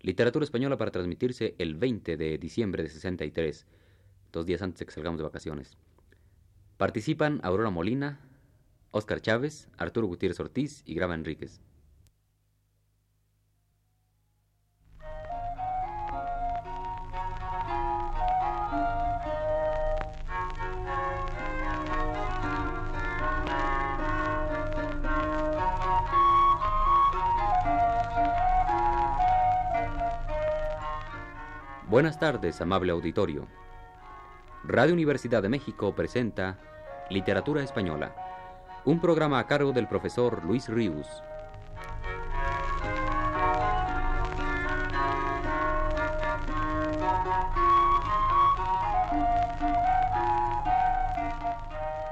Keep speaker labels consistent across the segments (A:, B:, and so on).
A: Literatura española para transmitirse el 20 de diciembre de 63, dos días antes de que salgamos de vacaciones. Participan Aurora Molina, Óscar Chávez, Arturo Gutiérrez Ortiz y Grava Enríquez. Buenas tardes, amable auditorio. Radio Universidad de México presenta Literatura Española, un programa a cargo del profesor Luis Ríos.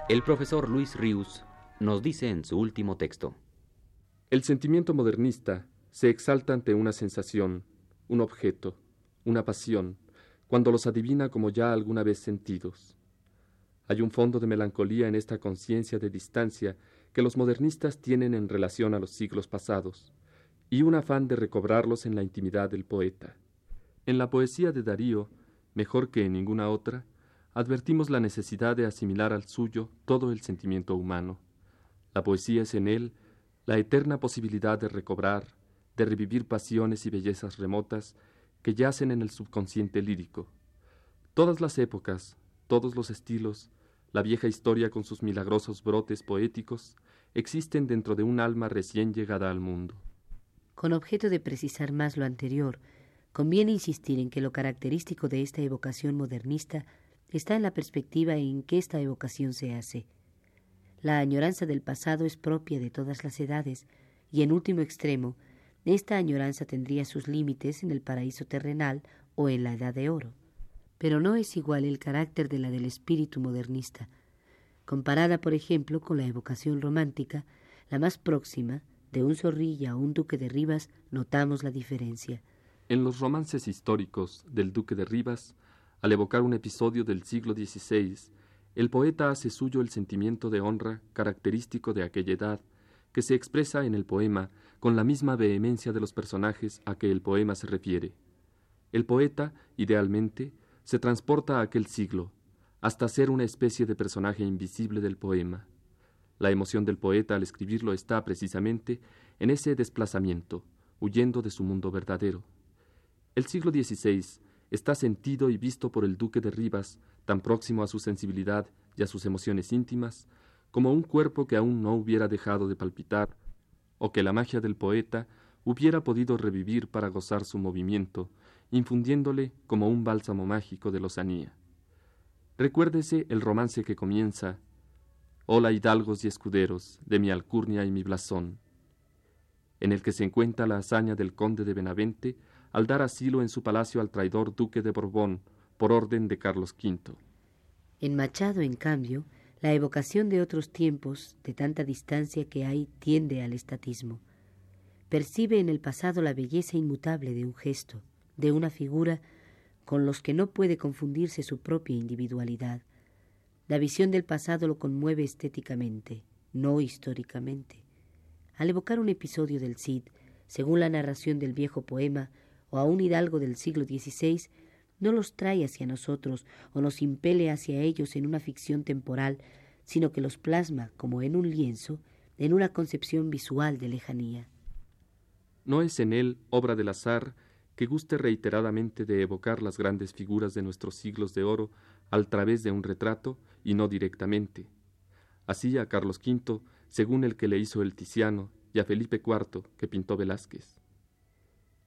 A: El profesor Luis Ríos nos dice en su último texto.
B: El sentimiento modernista se exalta ante una sensación, un objeto, una pasión, cuando los adivina como ya alguna vez sentidos. Hay un fondo de melancolía en esta conciencia de distancia que los modernistas tienen en relación a los siglos pasados, y un afán de recobrarlos en la intimidad del poeta. En la poesía de Darío, mejor que en ninguna otra, advertimos la necesidad de asimilar al suyo todo el sentimiento humano. La poesía es en él la eterna posibilidad de recobrar, de revivir pasiones y bellezas remotas que yacen en el subconsciente lírico. Todas las épocas, todos los estilos, la vieja historia con sus milagrosos brotes poéticos, existen dentro de un alma recién llegada al mundo.
C: Con objeto de precisar más lo anterior, conviene insistir en que lo característico de esta evocación modernista está en la perspectiva en que esta evocación se hace. La añoranza del pasado es propia de todas las edades y, en último extremo, esta añoranza tendría sus límites en el paraíso terrenal o en la edad de oro. Pero no es igual el carácter de la del espíritu modernista. Comparada, por ejemplo, con la evocación romántica, la más próxima, de un zorrilla o un duque de Rivas, notamos la diferencia.
B: En los romances históricos del duque de Rivas, al evocar un episodio del siglo XVI, el poeta hace suyo el sentimiento de honra característico de aquella edad, que se expresa en el poema con la misma vehemencia de los personajes a que el poema se refiere. El poeta, idealmente, se transporta a aquel siglo, hasta ser una especie de personaje invisible del poema. La emoción del poeta al escribirlo está precisamente en ese desplazamiento, huyendo de su mundo verdadero. El siglo XVI está sentido y visto por el duque de Rivas, tan próximo a su sensibilidad y a sus emociones íntimas, como un cuerpo que aún no hubiera dejado de palpitar, o que la magia del poeta hubiera podido revivir para gozar su movimiento, infundiéndole como un bálsamo mágico de lozanía. Recuérdese el romance que comienza Hola hidalgos y escuderos de mi alcurnia y mi blasón, en el que se encuentra la hazaña del conde de Benavente al dar asilo en su palacio al traidor duque de Borbón por orden de Carlos V.
C: En Machado, en cambio, la evocación de otros tiempos, de tanta distancia que hay, tiende al estatismo. Percibe en el pasado la belleza inmutable de un gesto, de una figura, con los que no puede confundirse su propia individualidad. La visión del pasado lo conmueve estéticamente, no históricamente. Al evocar un episodio del Cid, según la narración del viejo poema, o a un hidalgo del siglo XVI, no los trae hacia nosotros o nos impele hacia ellos en una ficción temporal, sino que los plasma, como en un lienzo, en una concepción visual de lejanía.
B: No es en él obra del azar que guste reiteradamente de evocar las grandes figuras de nuestros siglos de oro al través de un retrato y no directamente. Así a Carlos V, según el que le hizo el Tiziano, y a Felipe IV, que pintó Velázquez.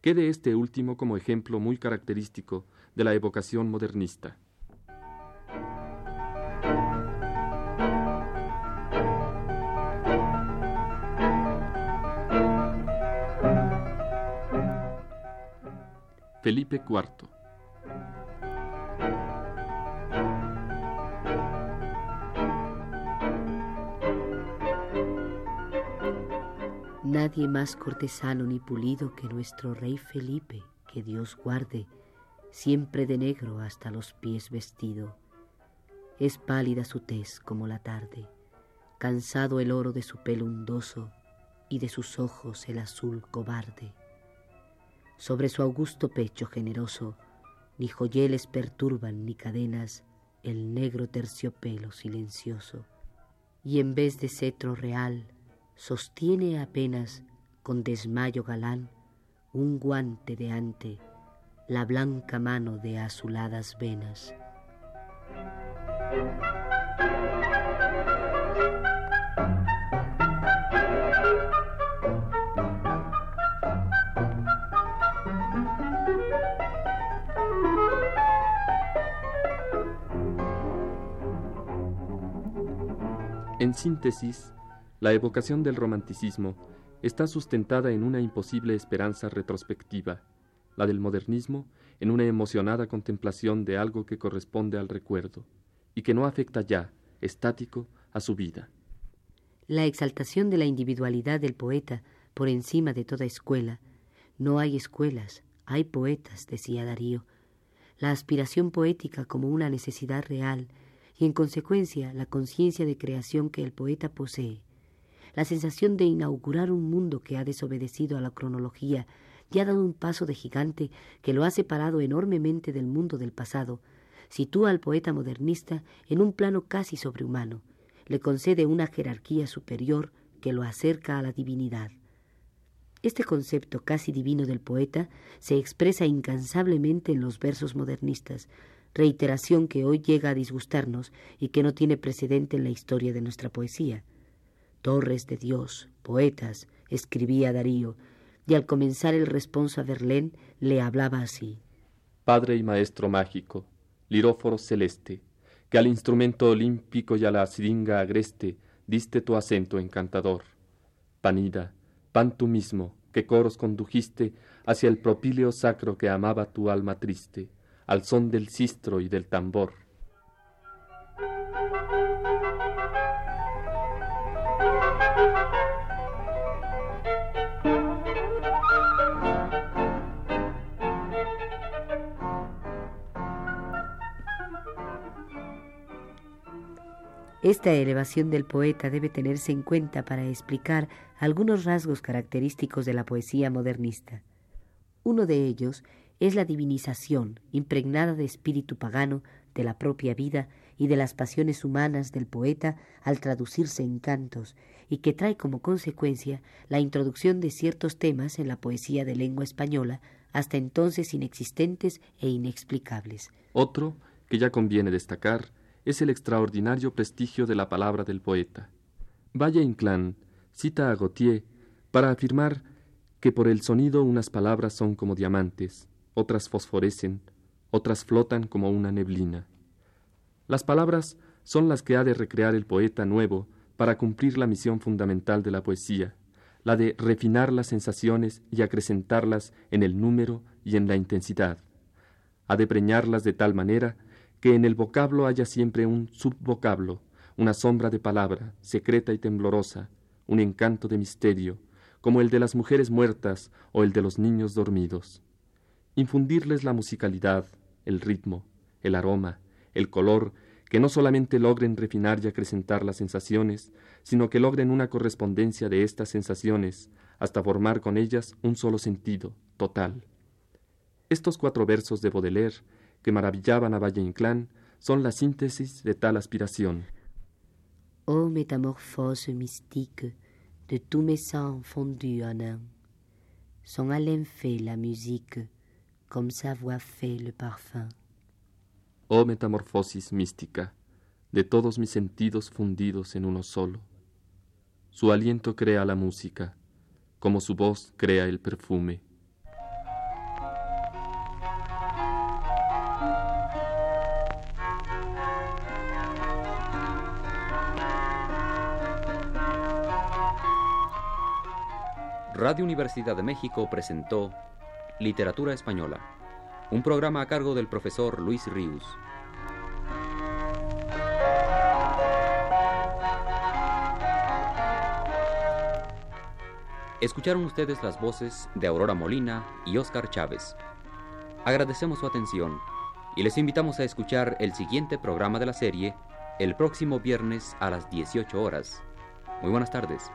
B: Quede este último como ejemplo muy característico de la evocación modernista. Felipe IV
C: Nadie más cortesano ni pulido que nuestro rey Felipe, que Dios guarde, siempre de negro hasta los pies vestido. Es pálida su tez como la tarde, cansado el oro de su pelo undoso y de sus ojos el azul cobarde. Sobre su augusto pecho generoso, ni joyeles perturban ni cadenas el negro terciopelo silencioso. Y en vez de cetro real, sostiene apenas con desmayo galán un guante de ante, la blanca mano de azuladas venas.
B: En síntesis, la evocación del romanticismo está sustentada en una imposible esperanza retrospectiva, la del modernismo en una emocionada contemplación de algo que corresponde al recuerdo y que no afecta ya, estático, a su vida.
C: La exaltación de la individualidad del poeta por encima de toda escuela. No hay escuelas, hay poetas, decía Darío. La aspiración poética como una necesidad real y en consecuencia la conciencia de creación que el poeta posee, la sensación de inaugurar un mundo que ha desobedecido a la cronología y ha dado un paso de gigante que lo ha separado enormemente del mundo del pasado, sitúa al poeta modernista en un plano casi sobrehumano, le concede una jerarquía superior que lo acerca a la divinidad. Este concepto casi divino del poeta se expresa incansablemente en los versos modernistas, reiteración que hoy llega a disgustarnos y que no tiene precedente en la historia de nuestra poesía. Torres de Dios, poetas, escribía Darío, y al comenzar el responso a Verlaine le hablaba así.
B: Padre y maestro mágico, liróforo celeste, que al instrumento olímpico y a la siringa agreste diste tu acento encantador. Panida, pan tú mismo, que coros condujiste hacia el propíleo sacro que amaba tu alma triste al son del sistro y del tambor.
C: Esta elevación del poeta debe tenerse en cuenta para explicar algunos rasgos característicos de la poesía modernista. Uno de ellos es la divinización impregnada de espíritu pagano de la propia vida y de las pasiones humanas del poeta al traducirse en cantos, y que trae como consecuencia la introducción de ciertos temas en la poesía de lengua española, hasta entonces inexistentes e inexplicables.
B: Otro, que ya conviene destacar, es el extraordinario prestigio de la palabra del poeta. Valle Inclán cita a Gautier para afirmar que por el sonido unas palabras son como diamantes, otras fosforecen, otras flotan como una neblina. Las palabras son las que ha de recrear el poeta nuevo para cumplir la misión fundamental de la poesía, la de refinar las sensaciones y acrecentarlas en el número y en la intensidad. Ha de preñarlas de tal manera que en el vocablo haya siempre un subvocablo, una sombra de palabra, secreta y temblorosa, un encanto de misterio, como el de las mujeres muertas o el de los niños dormidos infundirles la musicalidad, el ritmo, el aroma, el color, que no solamente logren refinar y acrecentar las sensaciones, sino que logren una correspondencia de estas sensaciones hasta formar con ellas un solo sentido, total. Estos cuatro versos de Baudelaire, que maravillaban a Valle Inclán, son la síntesis de tal aspiración.
C: Oh métamorphose mystique de tous mes sens fondus en un, son fait la musique, comme sa voix fait le parfum.
B: Oh metamorfosis mística, de todos mis sentidos fundidos en uno solo. Su aliento crea la música, como su voz crea el perfume.
A: Radio Universidad de México presentó Literatura Española, un programa a cargo del profesor Luis Ríos. Escucharon ustedes las voces de Aurora Molina y Óscar Chávez. Agradecemos su atención y les invitamos a escuchar el siguiente programa de la serie el próximo viernes a las 18 horas. Muy buenas tardes.